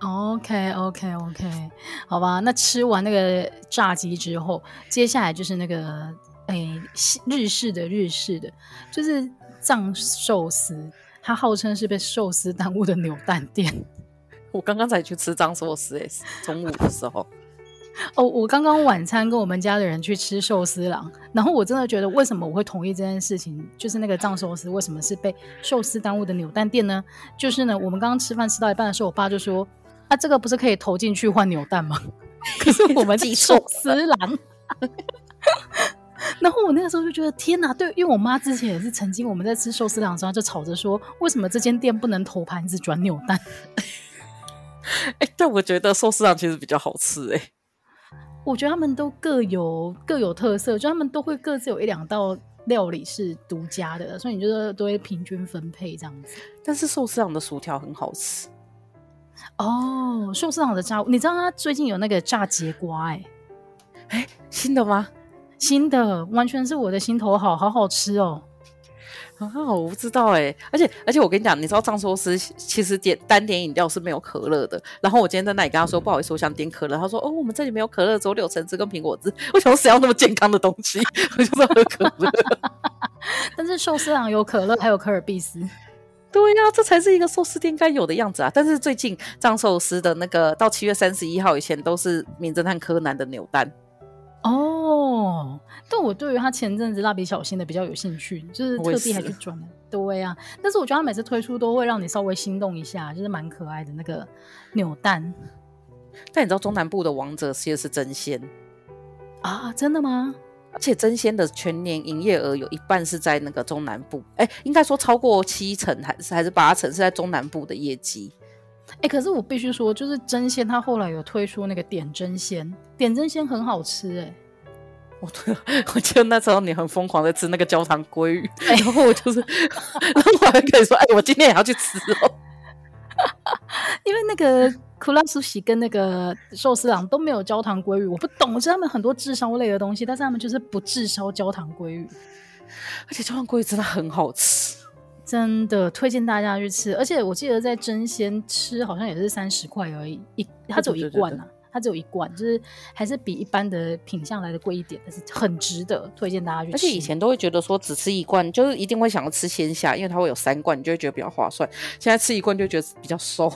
OK，OK，OK，okay, okay, okay. 好吧。那吃完那个炸鸡之后，接下来就是那个。哎、欸，日式的日式的，就是藏寿司，它号称是被寿司耽误的扭蛋店。*laughs* 我刚刚才去吃藏寿司，哎，中午的时候。*laughs* 哦，我刚刚晚餐跟我们家的人去吃寿司郎，然后我真的觉得，为什么我会同意这件事情？就是那个藏寿司为什么是被寿司耽误的扭蛋店呢？就是呢，我们刚刚吃饭吃到一半的时候，我爸就说：“啊，这个不是可以投进去换扭蛋吗？” *laughs* 可是我们是寿司郎。然后我那个时候就觉得天哪，对，因为我妈之前也是曾经我们在吃寿司郎的时候就吵着说，为什么这间店不能投盘子转扭蛋？*laughs* 哎，但我觉得寿司郎其实比较好吃哎。*laughs* 我觉得他们都各有各有特色，就他们都会各自有一两道料理是独家的，所以你就都会平均分配这样子。但是寿司郎的薯条很好吃哦，寿司郎的炸，你知道他最近有那个炸节瓜哎，哎，新的吗？新的完全是我的心头好，好好吃哦！啊，我不知道哎，而且而且我跟你讲，你知道藏寿司其实点单点饮料是没有可乐的。然后我今天在那里跟他说，不好意思，我想点可乐。他说，哦，我们这里没有可乐，只有柳橙汁跟苹果汁。*laughs* 我想说谁要那么健康的东西？*laughs* 我就是要喝可乐。*laughs* 但是寿司郎有可乐，还有可尔必斯。对呀、啊，这才是一个寿司店该有的样子啊！但是最近藏寿司的那个到七月三十一号以前都是名侦探柯南的扭蛋。但我对于他前阵子蜡笔小新的比较有兴趣，就是特地还去转了。对呀、啊，但是我觉得他每次推出都会让你稍微心动一下，就是蛮可爱的那个扭蛋。但你知道中南部的王者其实是真仙啊？真的吗？而且真仙的全年营业额有一半是在那个中南部，哎，应该说超过七成还是还是八成是在中南部的业绩。哎，可是我必须说，就是真仙，他后来有推出那个点真仙，点真仙很好吃哎。我对，*laughs* 我记得那时候你很疯狂的吃那个焦糖鲑鱼，然后我就是，然后我还可以说，哎，我今天也要去吃哦。*laughs* 因为那个库拉苏西跟那个寿司郎都没有焦糖鲑鱼，我不懂，我知道他们很多炙烧类的东西，但是他们就是不炙烧焦糖鲑鱼，而且焦糖鲑鱼真的很好吃，真的推荐大家去吃。而且我记得在真鲜吃好像也是三十块而已，一它只有一罐啊，它只有一罐，就是还是比一般的品相来的贵一点，但是很值得推荐大家去吃。而且以前都会觉得说只吃一罐就是一定会想要吃鲜虾，因为它会有三罐，你就会觉得比较划算。现在吃一罐就觉得比较瘦。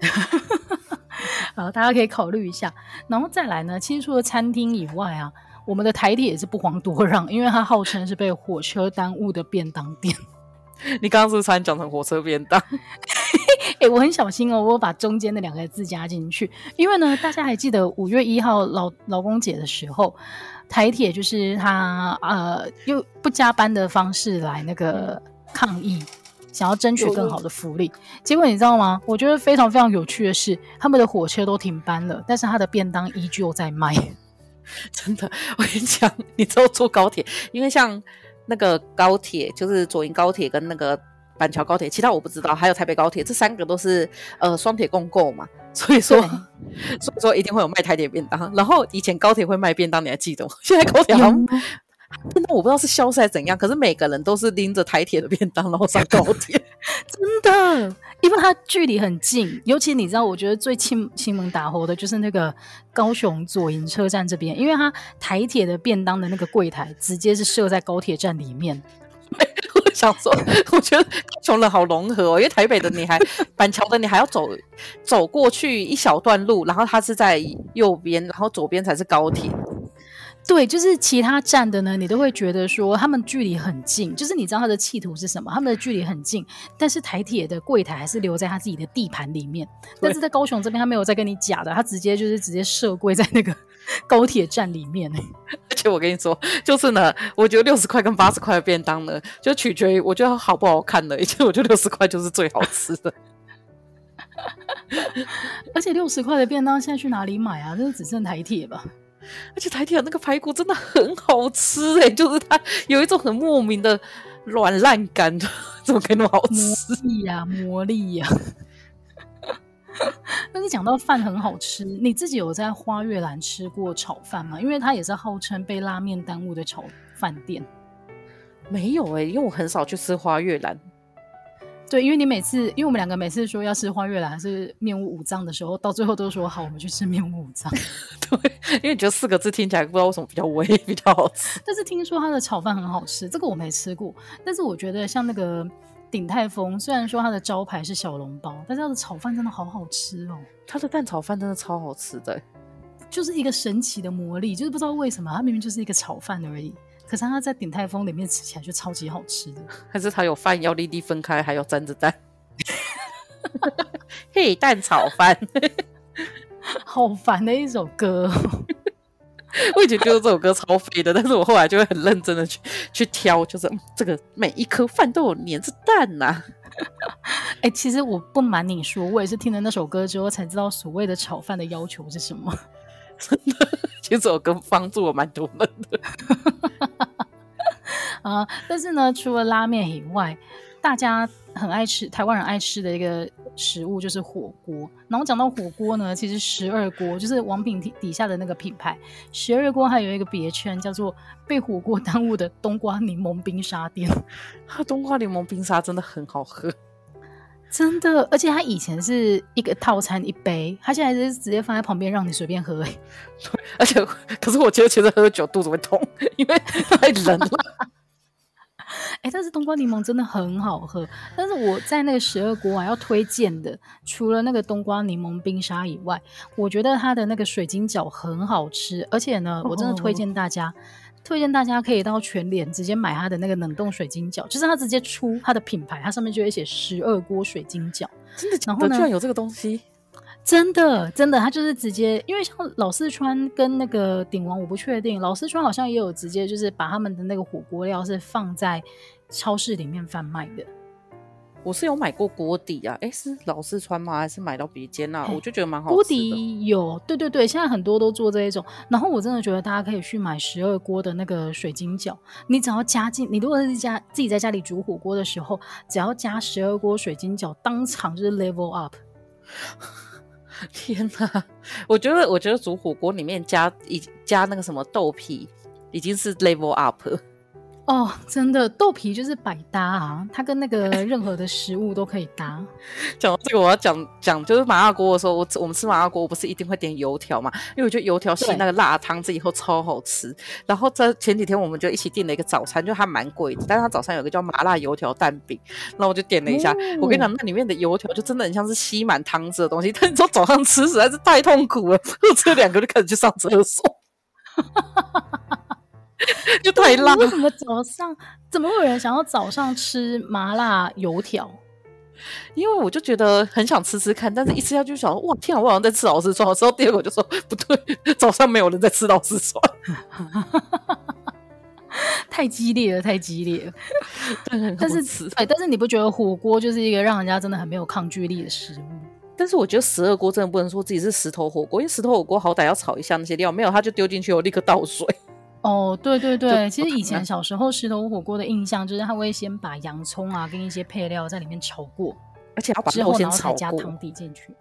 *laughs* 好，大家可以考虑一下。然后再来呢，其实除了餐厅以外啊，我们的台铁也是不遑多让，因为它号称是被火车耽误的便当店。*laughs* 你刚刚是不是差点讲成火车便当？*laughs* 哎、欸，我很小心哦，我把中间的两个字加进去，因为呢，大家还记得五月一号劳劳工节的时候，台铁就是他呃用不加班的方式来那个抗议。想要争取更好的福利，结果你知道吗？我觉得非常非常有趣的是，他们的火车都停班了，但是他的便当依旧在卖。*laughs* 真的，我跟你讲，你知道坐高铁，因为像那个高铁，就是左营高铁跟那个板桥高铁，其他我不知道，还有台北高铁，这三个都是呃双铁共购嘛，*laughs* 所以说 *laughs* 所以说一定会有卖台铁便当。然后以前高铁会卖便当，你还记得吗？*laughs* 现在高铁好像。真的我不知道是消失还是怎样，可是每个人都是拎着台铁的便当然后上高铁，真的，因为它距离很近。尤其你知道，我觉得最亲亲门打火的就是那个高雄左营车站这边，因为它台铁的便当的那个柜台直接是设在高铁站里面。我想说，*laughs* 我觉得高雄人好融合哦，因为台北的你还板桥的你还要走走过去一小段路，然后它是在右边，然后左边才是高铁。对，就是其他站的呢，你都会觉得说他们距离很近，就是你知道他的企图是什么？他们的距离很近，但是台铁的柜台还是留在他自己的地盘里面。但是在高雄这边，他没有再跟你假的，他直接就是直接设柜在那个 *laughs* 高铁站里面。*laughs* 而且我跟你说，就是呢，我觉得六十块跟八十块的便当呢，就取决于我觉得好不好看的。*laughs* 而且我觉得六十块就是最好吃的。而且六十块的便当现在去哪里买啊？就是只剩台铁吧。而且台铁的那个排骨真的很好吃哎、欸，就是它有一种很莫名的软烂感，怎么可以那么好吃？魔力呀、啊，魔力呀、啊！*laughs* 但是讲到饭很好吃，你自己有在花月兰吃过炒饭吗？因为它也是号称被拉面耽误的炒饭店。没有哎、欸，因为我很少去吃花月兰。对，因为你每次，因为我们两个每次说要吃花月兰还是面无五脏的时候，到最后都说好，我们去吃面无五脏。*laughs* 对，因为觉得四个字听起来不知道为什么比较微，*laughs* 比较好吃。但是听说它的炒饭很好吃，这个我没吃过。但是我觉得像那个鼎泰丰，虽然说它的招牌是小笼包，但是它的炒饭真的好好吃哦。它的蛋炒饭真的超好吃的，就是一个神奇的魔力，就是不知道为什么它明明就是一个炒饭而已。可是它在鼎泰丰里面吃起来就超级好吃的，*laughs* 还是它有饭要粒粒分开，还要沾着蛋，*laughs* 嘿蛋炒饭，*laughs* 好烦的一首歌。*laughs* 我以前觉得这首歌超废的，但是我后来就会很认真的去去挑，就是这个每一颗饭都有粘着蛋呐、啊。哎、欸，其实我不瞒你说，我也是听了那首歌之后才知道所谓的炒饭的要求是什么。*laughs* 真的，其实这首歌帮助我蛮多人的。*laughs* 啊！但是呢，除了拉面以外，大家很爱吃，台湾人爱吃的一个食物就是火锅。然后讲到火锅呢，其实十二锅就是王品底下的那个品牌，十二锅还有一个别称叫做被火锅耽误的冬瓜柠檬冰沙店。*laughs* 它冬瓜柠檬冰沙真的很好喝，真的，而且它以前是一个套餐一杯，它现在是直接放在旁边让你随便喝。*laughs* 对，而且可是我觉得其实喝酒肚子会痛，因为太冷了。*laughs* 哎、欸，但是冬瓜柠檬真的很好喝。但是我在那个十二锅啊，要推荐的，除了那个冬瓜柠檬冰沙以外，我觉得它的那个水晶饺很好吃。而且呢，我真的推荐大家推荐大家可以到全联直接买它的那个冷冻水晶饺，就是它直接出它的品牌，它上面就会写十二锅水晶饺。真的，然后呢，居然有这个东西？真的，真的，他就是直接，因为像老四川跟那个鼎王，我不确定，老四川好像也有直接就是把他们的那个火锅料是放在超市里面贩卖的。我是有买过锅底啊，哎，是老四川吗？还是买到别间啊？我就觉得蛮好的。锅底有，对对对，现在很多都做这一种。然后我真的觉得大家可以去买十二锅的那个水晶饺，你只要加进，你如果是家自己在家里煮火锅的时候，只要加十二锅水晶饺，当场就是 level up。*laughs* 天哪，我觉得我觉得煮火锅里面加一加那个什么豆皮，已经是 level up 了。哦，真的豆皮就是百搭啊，它跟那个任何的食物都可以搭。*laughs* 讲到这个，我要讲讲，就是麻辣锅的时候，我我们吃麻辣锅，我不是一定会点油条嘛？因为我觉得油条吸那个辣汤汁以后超好吃。然后在前几天，我们就一起订了一个早餐，就还蛮贵的，但是它早餐有个叫麻辣油条蛋饼，然后我就点了一下。哦、我跟你讲，那里面的油条就真的很像是吸满汤汁的东西，但你说早上吃实在是太痛苦了，我吃了两个就开始去上厕所。*laughs* *laughs* 就太辣！为什么早上怎么会有人想要早上吃麻辣油条？*laughs* 因为我就觉得很想吃吃看，但是一吃下去想，哇天啊，我好像在吃老四川。之后第二个我就说不对，早上没有人在吃老四川，太激烈了，太激烈了。*laughs* 但是，但是，哎，但是你不觉得火锅就是一个让人家真的很没有抗拒力的食物？但是我觉得十二锅真的不能说自己是石头火锅，因为石头火锅好歹要炒一下那些料，没有他就丢进去，我立刻倒水。哦，对对对，其实以前小时候石头火锅的印象就是他会先把洋葱啊跟一些配料在里面炒过，而且要把肉先炒过，加汤底进去。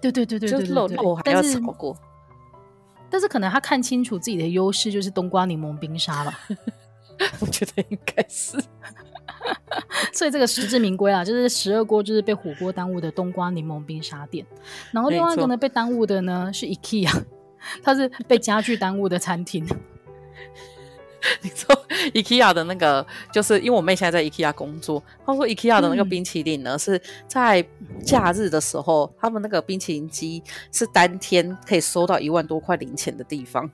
对对对对对对，肉肉还要炒过。但是可能他看清楚自己的优势就是冬瓜柠檬冰沙吧，*laughs* 我觉得应该是。所以这个实至名归啊，就是十二锅就是被火锅耽误的冬瓜柠檬冰沙店。然后另外一个呢被耽误的呢是 IKEA，它是被家具耽误的餐厅。*laughs* 你说 IKEA 的那个，就是因为我妹现在在 IKEA 工作，她说 IKEA 的那个冰淇淋呢，嗯、是在假日的时候，他们那个冰淇淋机是当天可以收到一万多块零钱的地方。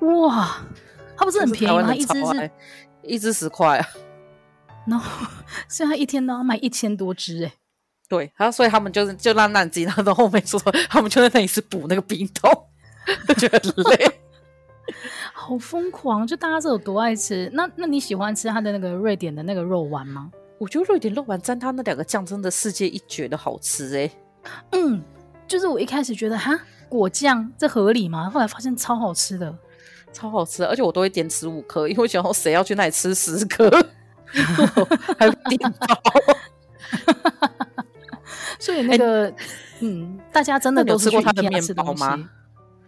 哇，它不是很便宜吗？一只是，一只十块啊。然后，所以他一天都要卖一千多只哎。对，然后所以他们就是就让那机，然后后面说他们就在那里是补那个冰桶，*laughs* 就觉得很累。*laughs* 好疯狂！就大家是有多爱吃？那那你喜欢吃它的那个瑞典的那个肉丸吗？我觉得瑞典肉丸沾它那两个酱真的世界一绝的好吃哎、欸。嗯，就是我一开始觉得哈果酱这合理吗？后来发现超好吃的，超好吃，而且我都会点吃五颗，因为我想说谁要去那里吃十颗，*laughs* 还有点包。所以那个、欸、*laughs* 嗯，大家真的都吃过它的面包吗？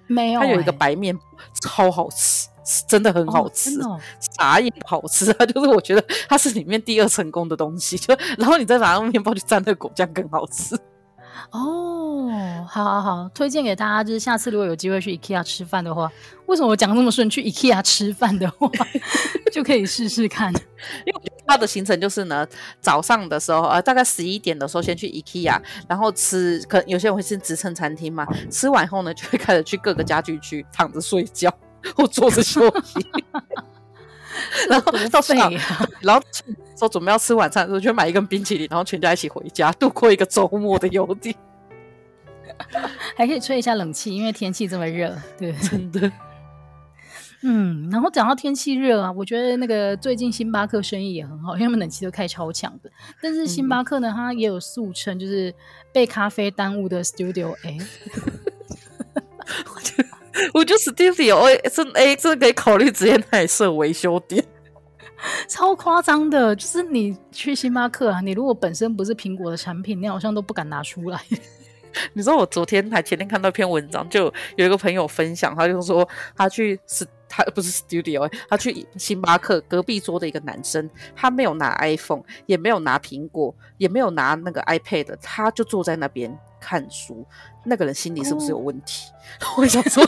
没有、欸，它有一个白面，超好吃，真的很好吃，哦哦、啥也好吃啊！*laughs* 就是我觉得它是里面第二成功的东西，就然后你再拿那个面包去蘸那个果酱更好吃。哦，好好好，推荐给大家，就是下次如果有机会去 IKEA 吃饭的话，为什么我讲那么顺？去 IKEA 吃饭的话，*laughs* 就可以试试看。因为它的行程就是呢，早上的时候，呃，大概十一点的时候先去 IKEA，然后吃，可能有些人会吃职称餐厅嘛，吃完后呢，就会开始去各个家具区躺着睡觉或坐着休息。*laughs* 然后到睡，然后说准备要吃晚餐的时候，就买一根冰淇淋，然后全家一起回家，度过一个周末的游历。*laughs* 还可以吹一下冷气，因为天气这么热，对，真的。嗯，然后讲到天气热啊，我觉得那个最近星巴克生意也很好，因为他们冷气都开超强的。但是星巴克呢，它也有素称，就是被咖啡耽误的 Studio A。*laughs* 我觉得 Studio A 这 A 这可以考虑直接那里设维修店，*laughs* 超夸张的。就是你去星巴克啊，你如果本身不是苹果的产品，你好像都不敢拿出来。*laughs* 你知道我昨天还前天看到一篇文章，就有一个朋友分享，他就说他去是他不是 Studio，他去星巴克隔壁桌的一个男生，他没有拿 iPhone，也没有拿苹果，也没有拿那个 iPad，他就坐在那边看书。那个人心里是不是有问题？*laughs* 我想说，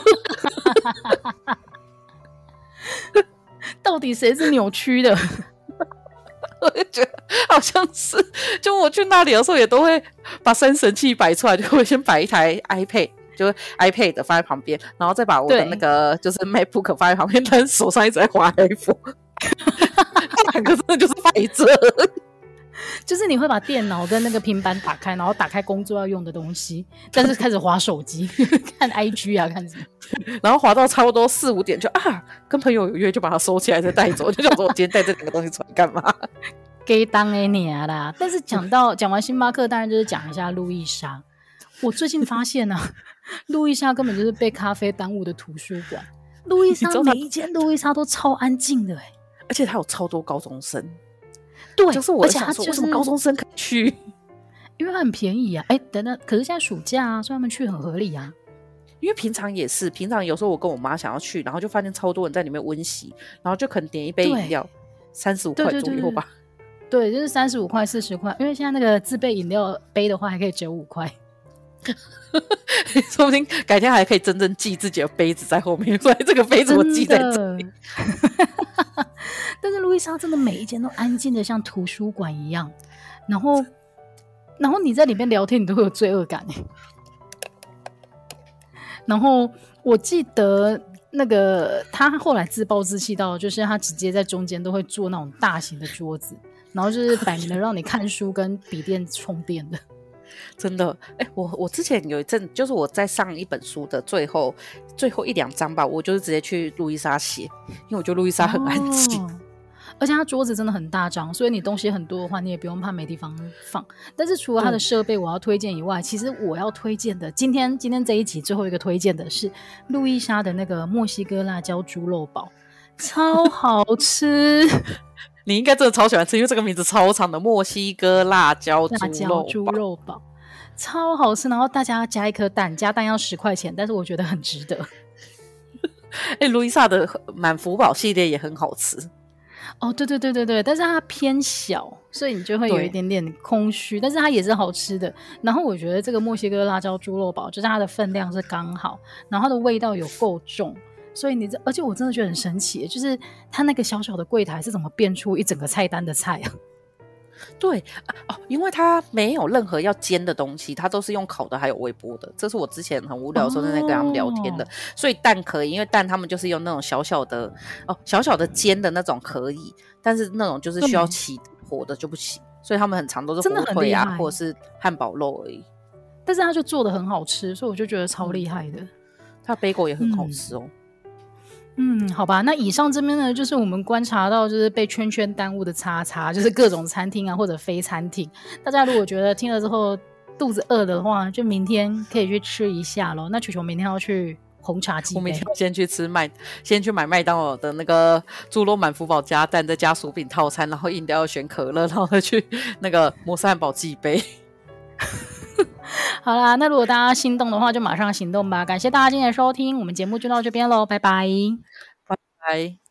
到底谁是扭曲的？*laughs* 我就觉得好像是，就我去那里的时候也都会把三神器摆出来，就会先摆一台 iPad，就 iPad 放在旁边，然后再把我的那个就是 MacBook 放在旁边，但是手上一直在滑 iPhone，*laughs* 两个真的就是摆着。*laughs* 就是你会把电脑跟那个平板打开，然后打开工作要用的东西，*laughs* 但是开始滑手机，*laughs* 看 IG 啊，看什么，然后滑到差不多四五点就啊，跟朋友有约就把它收起来再带走，就想说我今天带这两个东西出来干嘛？给当哎你啊啦！但是讲到讲完星巴克，当然就是讲一下路易莎。我最近发现呢、啊，路易莎根本就是被咖啡耽误的图书馆。路易莎每一间路易莎都超安静的哎、欸，而且它有超多高中生。对，就是我想说，为什么高中生可以去？*laughs* 因为它很便宜啊！哎，等等，可是现在暑假啊，所以他们去很合理啊。因为平常也是，平常有时候我跟我妈想要去，然后就发现超多人在里面温习，然后就可能点一杯饮料，三十五块左右吧。对，就是三十五块、四十块。因为现在那个自备饮料杯的话，还可以折五块。*laughs* 说不定改天还可以真正记自己的杯子在后面，*laughs* 所以这个杯子我记在这里。*laughs* 但是路易莎真的每一间都安静的像图书馆一样，然后，然后你在里面聊天，你都会有罪恶感。然后我记得那个他后来自暴自弃到，就是他直接在中间都会做那种大型的桌子，然后就是摆明了让你看书跟笔电充电的。真的，哎、欸，我我之前有一阵，就是我在上一本书的最后最后一两章吧，我就是直接去路易莎写，因为我觉得路易莎很安静。哦而且它桌子真的很大张，所以你东西很多的话，你也不用怕没地方放。但是除了它的设备我要推荐以外，其实我要推荐的，今天今天这一集最后一个推荐的是路易莎的那个墨西哥辣椒猪肉堡，超好吃。*laughs* 你应该真的超喜欢吃，因为这个名字超长的墨西哥辣椒辣椒猪肉堡，超好吃。然后大家加一颗蛋，加蛋要十块钱，但是我觉得很值得。*laughs* 哎、欸，路易莎的满福堡系列也很好吃。哦，对对对对对，但是它偏小，所以你就会有一点点空虚，但是它也是好吃的。然后我觉得这个墨西哥辣椒猪肉堡，就是它的分量是刚好，然后它的味道有够重，所以你这，而且我真的觉得很神奇，就是它那个小小的柜台是怎么变出一整个菜单的菜啊？对哦，因为它没有任何要煎的东西，它都是用烤的，还有微波的。这是我之前很无聊的时候在那跟他们聊天的。哦、所以蛋可以，因为蛋他们就是用那种小小的哦，小小的煎的那种可以，但是那种就是需要起火的就不行。所以他们很常都是火腿啊，或者是汉堡肉而已。但是他就做的很好吃，所以我就觉得超厉害的。他的贝果也很好吃哦。嗯嗯，好吧，那以上这边呢，就是我们观察到就是被圈圈耽误的叉叉，就是各种餐厅啊或者非餐厅。大家如果觉得听了之后肚子饿的话，就明天可以去吃一下咯。那球球明天要去红茶鸡，我明天先去吃麦，先去买麦当劳的那个猪肉满福堡加蛋再加薯饼套餐，然后饮料要选可乐，然后再去那个摩斯汉堡记杯。*laughs* 好啦，那如果大家心动的话，就马上行动吧！感谢大家今天的收听，我们节目就到这边喽，拜拜，拜拜。